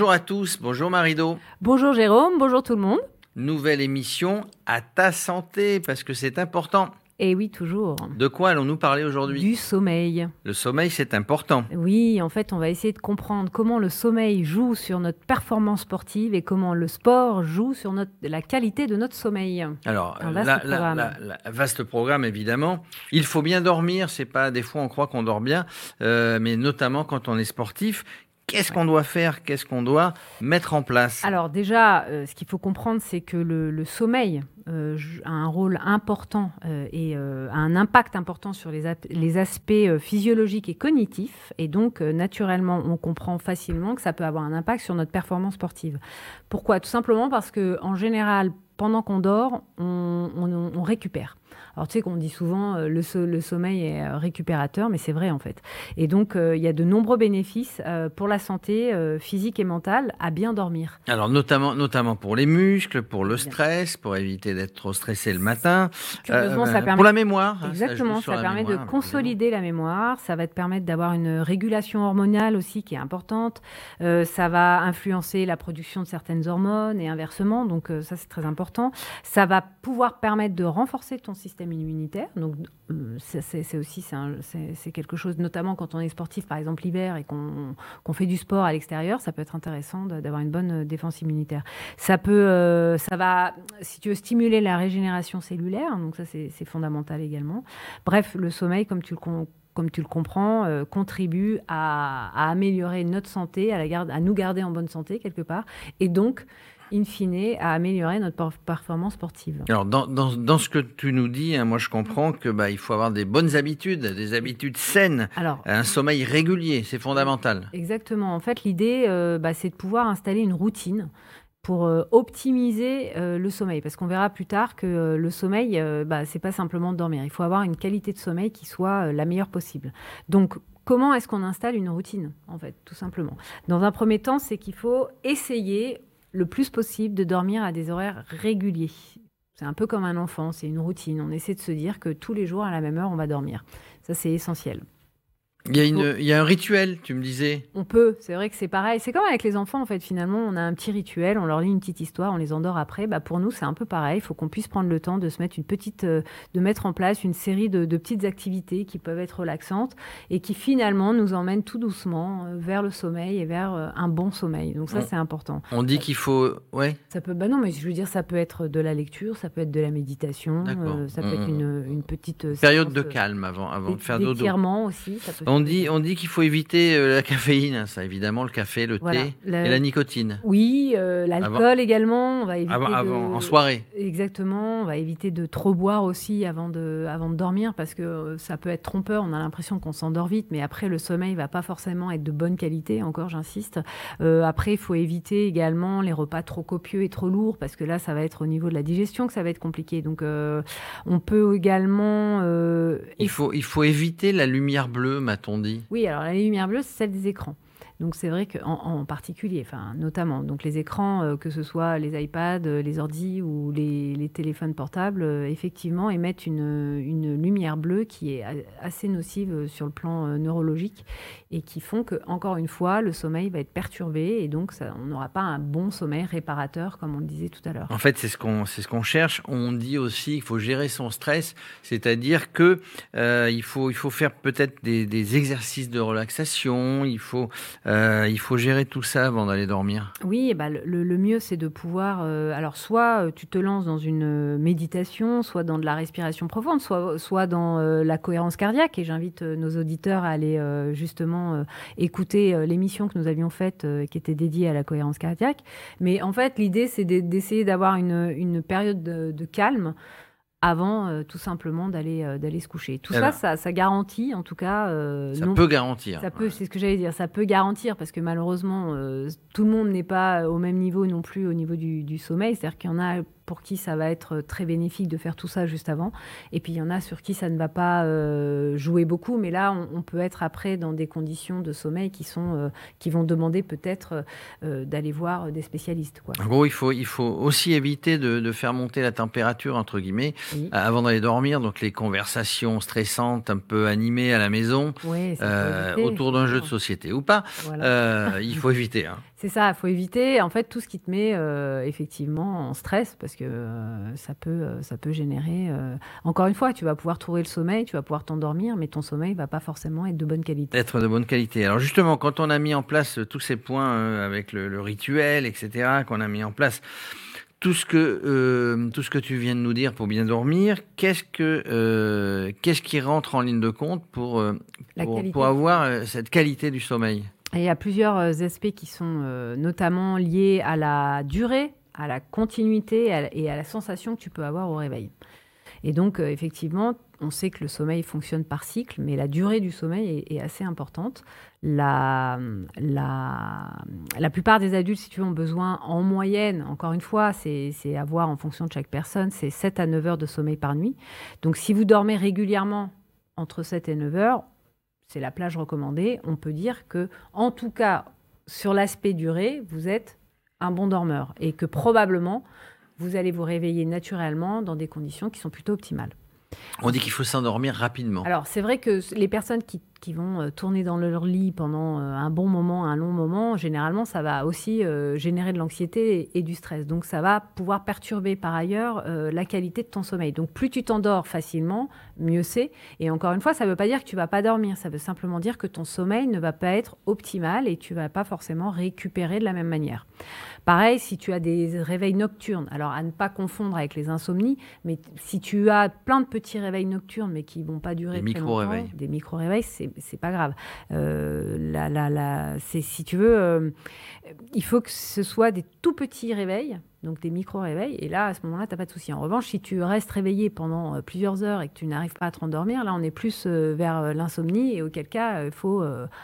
Bonjour à tous, bonjour Marido. Bonjour Jérôme, bonjour tout le monde. Nouvelle émission à ta santé parce que c'est important. Et oui, toujours. De quoi allons-nous parler aujourd'hui? Du sommeil. Le sommeil, c'est important. Oui, en fait, on va essayer de comprendre comment le sommeil joue sur notre performance sportive et comment le sport joue sur notre, la qualité de notre sommeil. Alors, un vaste, la, programme. La, la, vaste programme, évidemment. Il faut bien dormir. C'est pas des fois on croit qu'on dort bien, euh, mais notamment quand on est sportif. Qu'est-ce qu'on doit faire Qu'est-ce qu'on doit mettre en place? Alors déjà, euh, ce qu'il faut comprendre, c'est que le, sommeil euh, a un rôle important euh, et a un impact important sur les, aspects physiologiques et cognitifs. Et donc, naturellement, on comprend facilement que ça peut avoir un impact sur notre performance sportive. Pourquoi? Tout simplement parce que, en général, pendant qu'on dort, on récupère. Alors tu sais qu'on dit souvent euh, le, le, sommeil est euh, récupérateur, mais c'est vrai en fait. Et donc euh, il y a de nombreux bénéfices pour la santé physique et mentale à bien dormir. Alors notamment, notamment pour les muscles, pour le stress, pour éviter d'être trop stressé le matin. Curieusement, ça permet... Pour la mémoire. Hein, Exactement, ça, permet de consolider la mémoire, ça va te permettre d'avoir une régulation hormonale aussi qui est importante, ça va influencer la production de certaines hormones et inversement, donc ça c'est très important. Ça va pouvoir permettre de renforcer ton système immunitaire. Donc, euh, c'est aussi c'est quelque chose, notamment quand on est sportif, par exemple l'hiver, et qu'on fait du sport à l'extérieur, ça peut être intéressant d'avoir une bonne euh, défense immunitaire. Ça peut, euh, ça va, si tu veux, stimuler la régénération cellulaire. Donc ça, c'est fondamental également. Bref, le sommeil, comme tu le comprends, contribue à, à, améliorer notre santé, à, la garde, à nous garder en bonne santé quelque part, et donc in fine, à améliorer notre performance sportive. Alors, dans, dans, dans, ce que tu nous dis, hein, moi je comprends que bah, il faut avoir des bonnes habitudes, des habitudes saines, Alors, un sommeil régulier, c'est fondamental. Exactement. En fait, l'idée, euh, bah, c'est de pouvoir installer une routine pour euh, optimiser euh, le sommeil. Parce qu'on verra plus tard que le sommeil, bah, c'est pas simplement de dormir. Il faut avoir une qualité de sommeil qui soit la meilleure possible. Donc, comment est-ce qu'on installe une routine, en fait, tout simplement? Dans un premier temps, c'est qu'il faut essayer le plus possible de dormir à des horaires réguliers. C'est un peu comme un enfant, c'est une routine. On essaie de se dire que tous les jours à la même heure, on va dormir. Ça, c'est essentiel. Il y, a une, il y, a un rituel, tu me disais. On peut, c'est vrai que c'est pareil. C'est comme avec les enfants, en fait, finalement, on a un petit rituel, on leur lit une petite histoire, on les endort après. Bah, pour nous, c'est un peu pareil. Il faut qu'on puisse prendre le temps de se mettre une petite, euh, de mettre en place une série de, de, petites activités qui peuvent être relaxantes et qui finalement nous emmènent tout doucement euh, vers le sommeil et vers euh, un bon sommeil. Donc ça, c'est important. On dit qu'il faut, ouais. Ça peut, bah non, mais je veux dire, ça peut être de la lecture, ça peut être de la méditation, ça peut être mmh, mmh. une, une, petite période de calme avant, avant de faire dodo. aussi. Ça peut on dit, on dit qu'il faut éviter euh, la caféine, hein, ça évidemment, le café, le thé et la nicotine. Oui, euh, l'alcool également, on va éviter. Avant, en soirée. Exactement, on va éviter de trop boire aussi avant de, avant de dormir parce que euh, ça peut être trompeur. On a l'impression qu'on s'endort vite, mais après le sommeil va pas forcément être de bonne qualité. Encore, j'insiste. après, il faut éviter également les repas trop copieux et trop lourds parce que là, ça va être au niveau de la digestion que ça va être compliqué. Donc, on peut également. il faut, il faut éviter la lumière bleue, Oui, alors la lumière bleue, c'est celle des écrans. Donc c'est vrai qu'en en particulier, enfin notamment, donc les écrans, euh, que ce soit les iPads, euh, les ordis ou les, téléphones portables, euh, effectivement émettent une, lumière bleue qui est assez nocive sur le plan neurologique et qui font que encore une fois le sommeil va être perturbé et donc on n'aura pas un bon sommeil réparateur comme on le disait tout à l'heure. En fait, c'est ce qu'on c'est ce qu'on cherche. On dit aussi qu'il faut gérer son stress, c'est-à-dire que il faut il faut faire peut-être des, exercices de relaxation. Il faut euh, il faut gérer tout ça avant d'aller dormir. Oui, bah, le, mieux, c'est de pouvoir. Euh, alors, soit euh, tu te lances dans une méditation, soit dans de la respiration profonde, soit, soit dans la cohérence cardiaque. Et j'invite nos auditeurs à aller justement écouter l'émission que nous avions faite qui était dédiée à la cohérence cardiaque. Mais en fait, l'idée, c'est d'essayer d'avoir une, une, période de, de calme avant euh, tout simplement d'aller euh, d'aller se coucher. Tout ça, ça, ça, garantit en tout cas. Euh, ça peut garantir. Ça peut, c'est ce que j'allais dire. Ça peut garantir parce que malheureusement, tout le monde n'est pas au même niveau non plus au niveau du, du sommeil. C'est-à-dire qu'il y en a pour qui ça va être très bénéfique de faire tout ça juste avant. Et puis il y en a sur qui ça ne va pas euh, jouer beaucoup, mais là on, peut être après dans des conditions de sommeil qui sont euh, qui vont demander peut-être euh, d'aller voir des spécialistes. Quoi. En gros, il faut il faut aussi éviter de, de faire monter la température entre guillemets avant d'aller dormir. Donc les conversations stressantes, un peu animées à la maison, autour d'un jeu de société ou pas, il faut éviter. Hein. C'est ça, il faut éviter en fait tout ce qui te met euh, effectivement en stress parce que euh, ça, peut, euh, ça peut générer. Encore une fois, tu vas pouvoir trouver le sommeil, tu vas pouvoir t'endormir, mais ton sommeil va pas forcément être de bonne qualité. Être de bonne qualité. Alors justement, quand on a mis en place tous ces points avec le, rituel, etc., qu'on a mis en place tout ce que tout ce que tu viens de nous dire pour bien dormir, qu'est-ce que qu'est-ce qui rentre en ligne de compte pour pour, pour avoir cette qualité du sommeil? Il y a plusieurs euh, aspects qui sont euh, notamment liés à la durée, à la continuité et à la sensation que tu peux avoir au réveil. Et donc, euh, effectivement, on sait que le sommeil fonctionne par cycle, mais la durée du sommeil est, assez importante. La, la, la, plupart des adultes, si tu veux, ont besoin en moyenne, encore une fois, c'est à voir en fonction de chaque personne, c'est 7 à 9 heures de sommeil par nuit. Donc, si vous dormez régulièrement entre 7 et 9 heures, c'est la plage recommandée, on peut dire que, en tout cas, sur l'aspect durée, vous êtes un bon dormeur et que probablement, vous allez vous réveiller naturellement dans des conditions qui sont plutôt optimales. On dit qu'il faut s'endormir rapidement. Alors, c'est vrai que les personnes qui, vont euh, tourner dans leur lit pendant euh, un bon moment, un long moment, généralement, ça va aussi euh, générer de l'anxiété et, du stress. Donc, ça va pouvoir perturber par ailleurs la qualité de ton sommeil. Donc, plus tu t'endors facilement, mieux c'est. Et encore une fois, ça ne veut pas dire que tu vas pas dormir. Ça veut simplement dire que ton sommeil ne va pas être optimal et tu vas pas forcément récupérer de la même manière. Pareil, si tu as des réveils nocturnes, alors à ne pas confondre avec les insomnies, mais si tu as plein de petits réveils nocturnes, mais qui vont pas durer des micro-réveils, des micro-réveils, c'est c'est pas grave. Euh, la, la, la, si tu veux, euh, il faut que ce soit des tout petits réveils donc des micro-réveils. Et là, à ce moment-là, tu n'as pas de souci. En revanche, si tu restes réveillé pendant euh, plusieurs heures et que tu n'arrives pas à te rendormir, là, on est plus euh, vers l'insomnie et auquel cas, il faut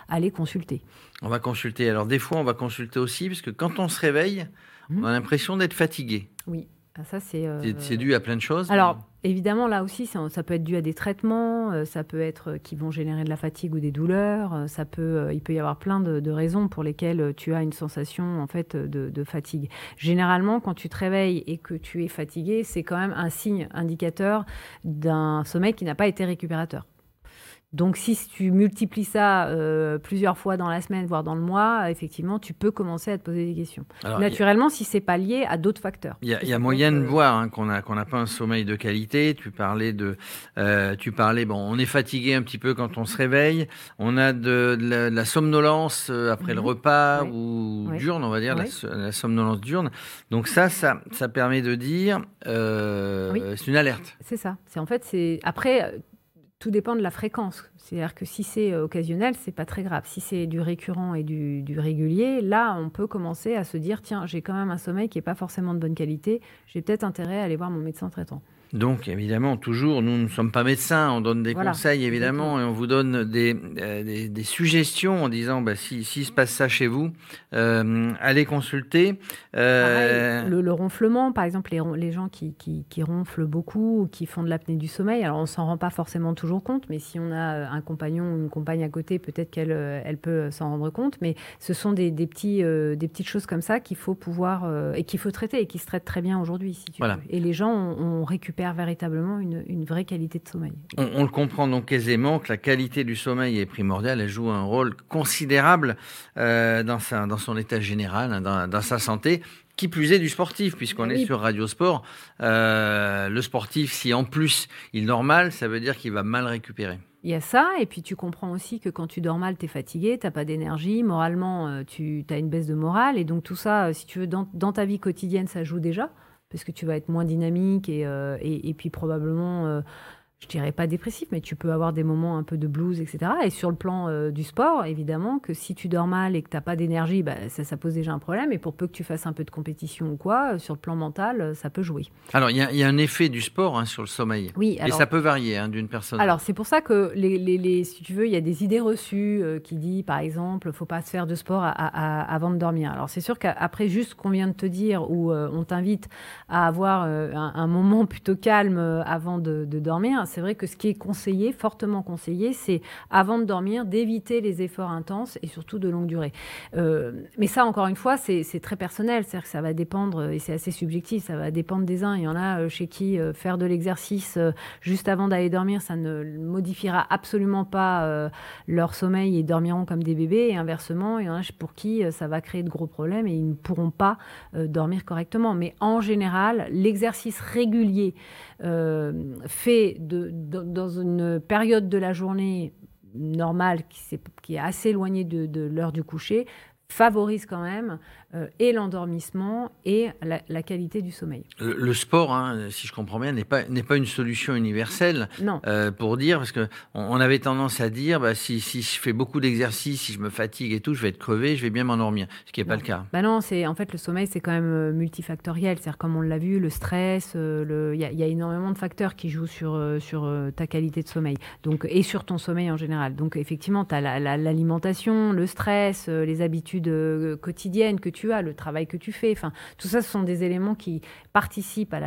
aller consulter. On va consulter. Alors, des fois, on va consulter aussi, parce que quand on se réveille, on a mmh. l'impression d'être fatigué. Oui. Ah, ça, c'est. C'est dû à plein de choses. Alors, Évidemment, là aussi, ça, peut être dû à des traitements, euh, ça peut être euh, qui vont générer de la fatigue ou des douleurs, euh, ça peut, il peut y avoir plein de, raisons pour lesquelles tu as une sensation en fait de, de, fatigue. Généralement, quand tu te réveilles et que tu es fatigué, c'est quand même un signe indicateur d'un sommeil qui n'a pas été récupérateur. Donc, si tu multiplies ça euh, plusieurs fois dans la semaine, voire dans le mois, effectivement, tu peux commencer à te poser des questions. Naturellement, si c'est pas lié à d'autres facteurs. Il y a, moyen de voir hein, qu'on n'a qu'on pas un sommeil de qualité. Tu parlais de, euh, tu parlais, bon, on est fatigué un petit peu quand on se réveille. On a de, la, somnolence euh, après le mhm. repas ou diurne, on va dire, la, somnolence diurne. Donc ça, ça, ça permet de dire, c'est une alerte. C'est ça. C'est en fait, c'est après tout dépend de la fréquence. C'est-à-dire que si c'est euh, occasionnel, c'est pas très grave. Si c'est du récurrent et du, du, régulier, là, on peut commencer à se dire tiens, j'ai quand même un sommeil qui n'est pas forcément de bonne qualité. J'ai peut-être intérêt à aller voir mon médecin traitant. Donc, évidemment, toujours, nous ne sommes pas médecins, on donne des conseils, évidemment, et on vous donne des, euh, des, suggestions en disant, bah, si, si se passe ça chez vous, euh, allez consulter. Euh, le, ronflement, par exemple, les, les gens qui, qui, qui, ronflent beaucoup ou qui font de l'apnée du sommeil, alors on s'en rend pas forcément toujours compte, mais si on a un compagnon ou une compagne à côté, peut-être qu'elle elle peut s'en rendre compte, mais ce sont des, des petits, des petites choses comme ça qu'il faut pouvoir, et qu'il faut traiter, et qui se traitent très bien aujourd'hui, si tu veux. Et les gens ont, ont récupéré véritablement une, vraie qualité de sommeil. On, le comprend donc aisément que la qualité du sommeil est primordiale. Elle joue un rôle considérable euh, dans, sa, dans son état général, hein, dans, sa santé. Qui plus est du sportif, puisqu'on est sur Radio Sport. Euh, le sportif, si en plus il dort mal, ça veut dire qu'il va mal récupérer. Il y a ça, et puis tu comprends aussi que quand tu dors mal, tu es fatigué, tu pas d'énergie, moralement, euh, tu as une baisse de morale, et donc tout ça, si tu veux, dans, dans ta vie quotidienne, ça joue déjà parce que tu vas être moins dynamique et, euh, et, puis probablement euh, je dirais pas dépressif, mais tu peux avoir des moments un peu de blues, etc. Et sur le plan euh, du sport, évidemment, que si tu dors mal et que tu n'as pas d'énergie, bah, ça, ça, pose déjà un problème. Et pour peu que tu fasses un peu de compétition ou quoi, euh, sur le plan mental, euh, ça peut jouer. Alors, il y, a un effet du sport hein, sur le sommeil. Oui. et ça peut varier hein, d'une personne. Alors, c'est pour ça que, les, les, si tu veux, il y a des idées reçues qui disent, par exemple, faut pas se faire de sport avant de dormir. Alors, c'est sûr qu'après juste qu'on vient de te dire, où on t'invite à avoir un, moment plutôt calme avant de, de dormir, c'est vrai que ce qui est conseillé, fortement conseillé, c'est avant de dormir, d'éviter les efforts intenses et surtout de longue durée. Euh, mais ça, encore une fois, c'est très personnel, c'est-à-dire que ça va dépendre, et c'est assez subjectif, ça va dépendre des uns. Il y en a euh, chez qui euh, faire de l'exercice juste avant d'aller dormir, ça ne modifiera absolument pas leur sommeil et dormiront comme des bébés, et inversement, il y en a pour qui ça va créer de gros problèmes et ils ne pourront pas dormir correctement. Mais en général, l'exercice régulier fait de, dans une période de la journée normale qui, est assez éloignée de l'heure du coucher favorise quand même euh, et l'endormissement et la, qualité du sommeil. Le, sport, hein, si je comprends bien, n'est pas, n'est pas une solution universelle non. Euh, pour dire, parce qu'on on avait tendance à dire, bah, si, si, je fais beaucoup d'exercices, si je me fatigue et tout, je vais être crevé, je vais bien m'endormir, ce qui n'est pas le cas. Bah non, c'est, en fait, le sommeil, c'est quand même euh, multifactoriel. C'est-à-dire, comme on l'a vu, le stress, il y, y, a énormément de facteurs qui jouent sur, sur ta qualité de sommeil donc, et sur ton sommeil en général. Donc, effectivement, tu as l'alimentation, le stress, les habitudes euh, quotidienne que tu as, le travail que tu fais. Enfin, tout ça, ce sont des éléments qui participent à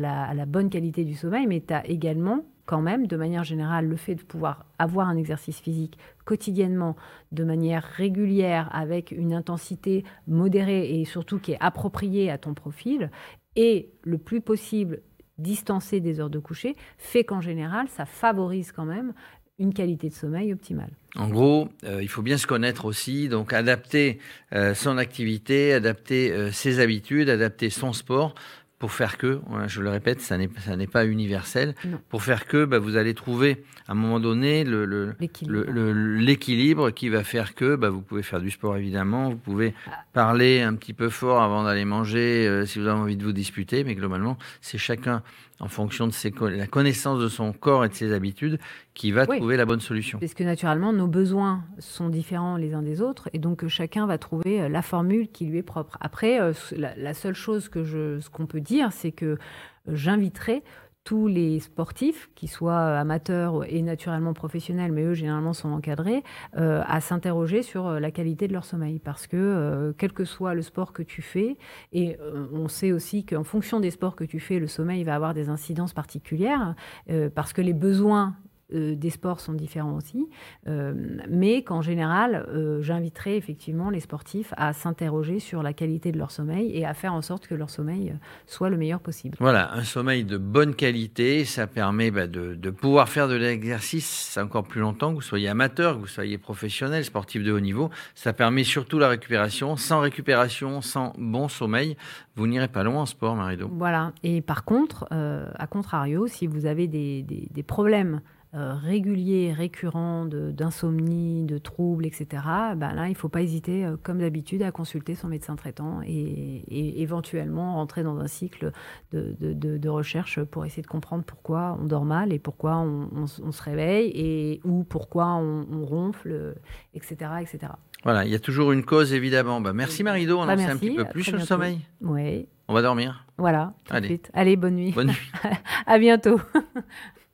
la, bonne qualité du sommeil, mais tu as également quand même, de manière générale, le fait de pouvoir avoir un exercice physique quotidiennement, de manière régulière, avec une intensité modérée et surtout qui est appropriée à ton profil, et le plus possible distancé des heures de coucher, fait qu'en général, ça favorise quand même une qualité de sommeil optimale. En gros, euh, il faut bien se connaître aussi, donc adapter euh, son activité, adapter euh, ses habitudes, adapter son sport pour faire que, je le répète, ça n'est, pas universel, pour faire que bah, vous allez trouver à un moment donné le, l'équilibre. qui va faire que bah, vous pouvez faire du sport évidemment, vous pouvez ah. parler un petit peu fort avant d'aller manger si vous avez envie de vous disputer, mais globalement, c'est chacun en fonction de ses, la connaissance de son corps et de ses habitudes, qui va trouver la bonne solution. Parce que naturellement, nos besoins sont différents les uns des autres, et donc chacun va trouver euh, la formule qui lui est propre. Après, euh, la, seule chose que je, ce qu'on peut dire, c'est que euh, j'inviterai tous les sportifs, qui soient amateurs et naturellement professionnels, mais eux généralement sont encadrés, euh, à s'interroger sur euh, la qualité de leur sommeil. Parce que euh, quel que soit le sport que tu fais, et on sait aussi qu'en fonction des sports que tu fais, le sommeil va avoir des incidences particulières, parce que les besoins euh, des sports sont différents aussi, euh, mais qu'en général, euh, j'inviterai effectivement les sportifs à s'interroger sur la qualité de leur sommeil et à faire en sorte que leur sommeil soit le meilleur possible. Voilà, un sommeil de bonne qualité, ça permet bah, de, de, pouvoir faire de l'exercice encore plus longtemps, que vous soyez amateur, que vous soyez professionnel, sportif de haut niveau. Ça permet surtout la récupération. Sans récupération, sans bon sommeil, vous n'irez pas loin en sport, Marido. Voilà, et par contre, à contrario, si vous avez des, des, des problèmes euh, réguliers, récurrents d'insomnie, de, troubles, etc., ben là, il ne faut pas hésiter, euh, comme d'habitude, à consulter son médecin traitant et, éventuellement rentrer dans un cycle de, recherche pour essayer de comprendre pourquoi on dort mal et pourquoi on, se réveille et ou pourquoi on, ronfle, etc., etc. Voilà, il y a toujours une cause, évidemment. Bah, merci Marido, on bah, en sait un petit peu plus sur le sommeil. Oui. On va dormir. Voilà. Allez. Allez, bonne nuit. Bonne nuit. à bientôt.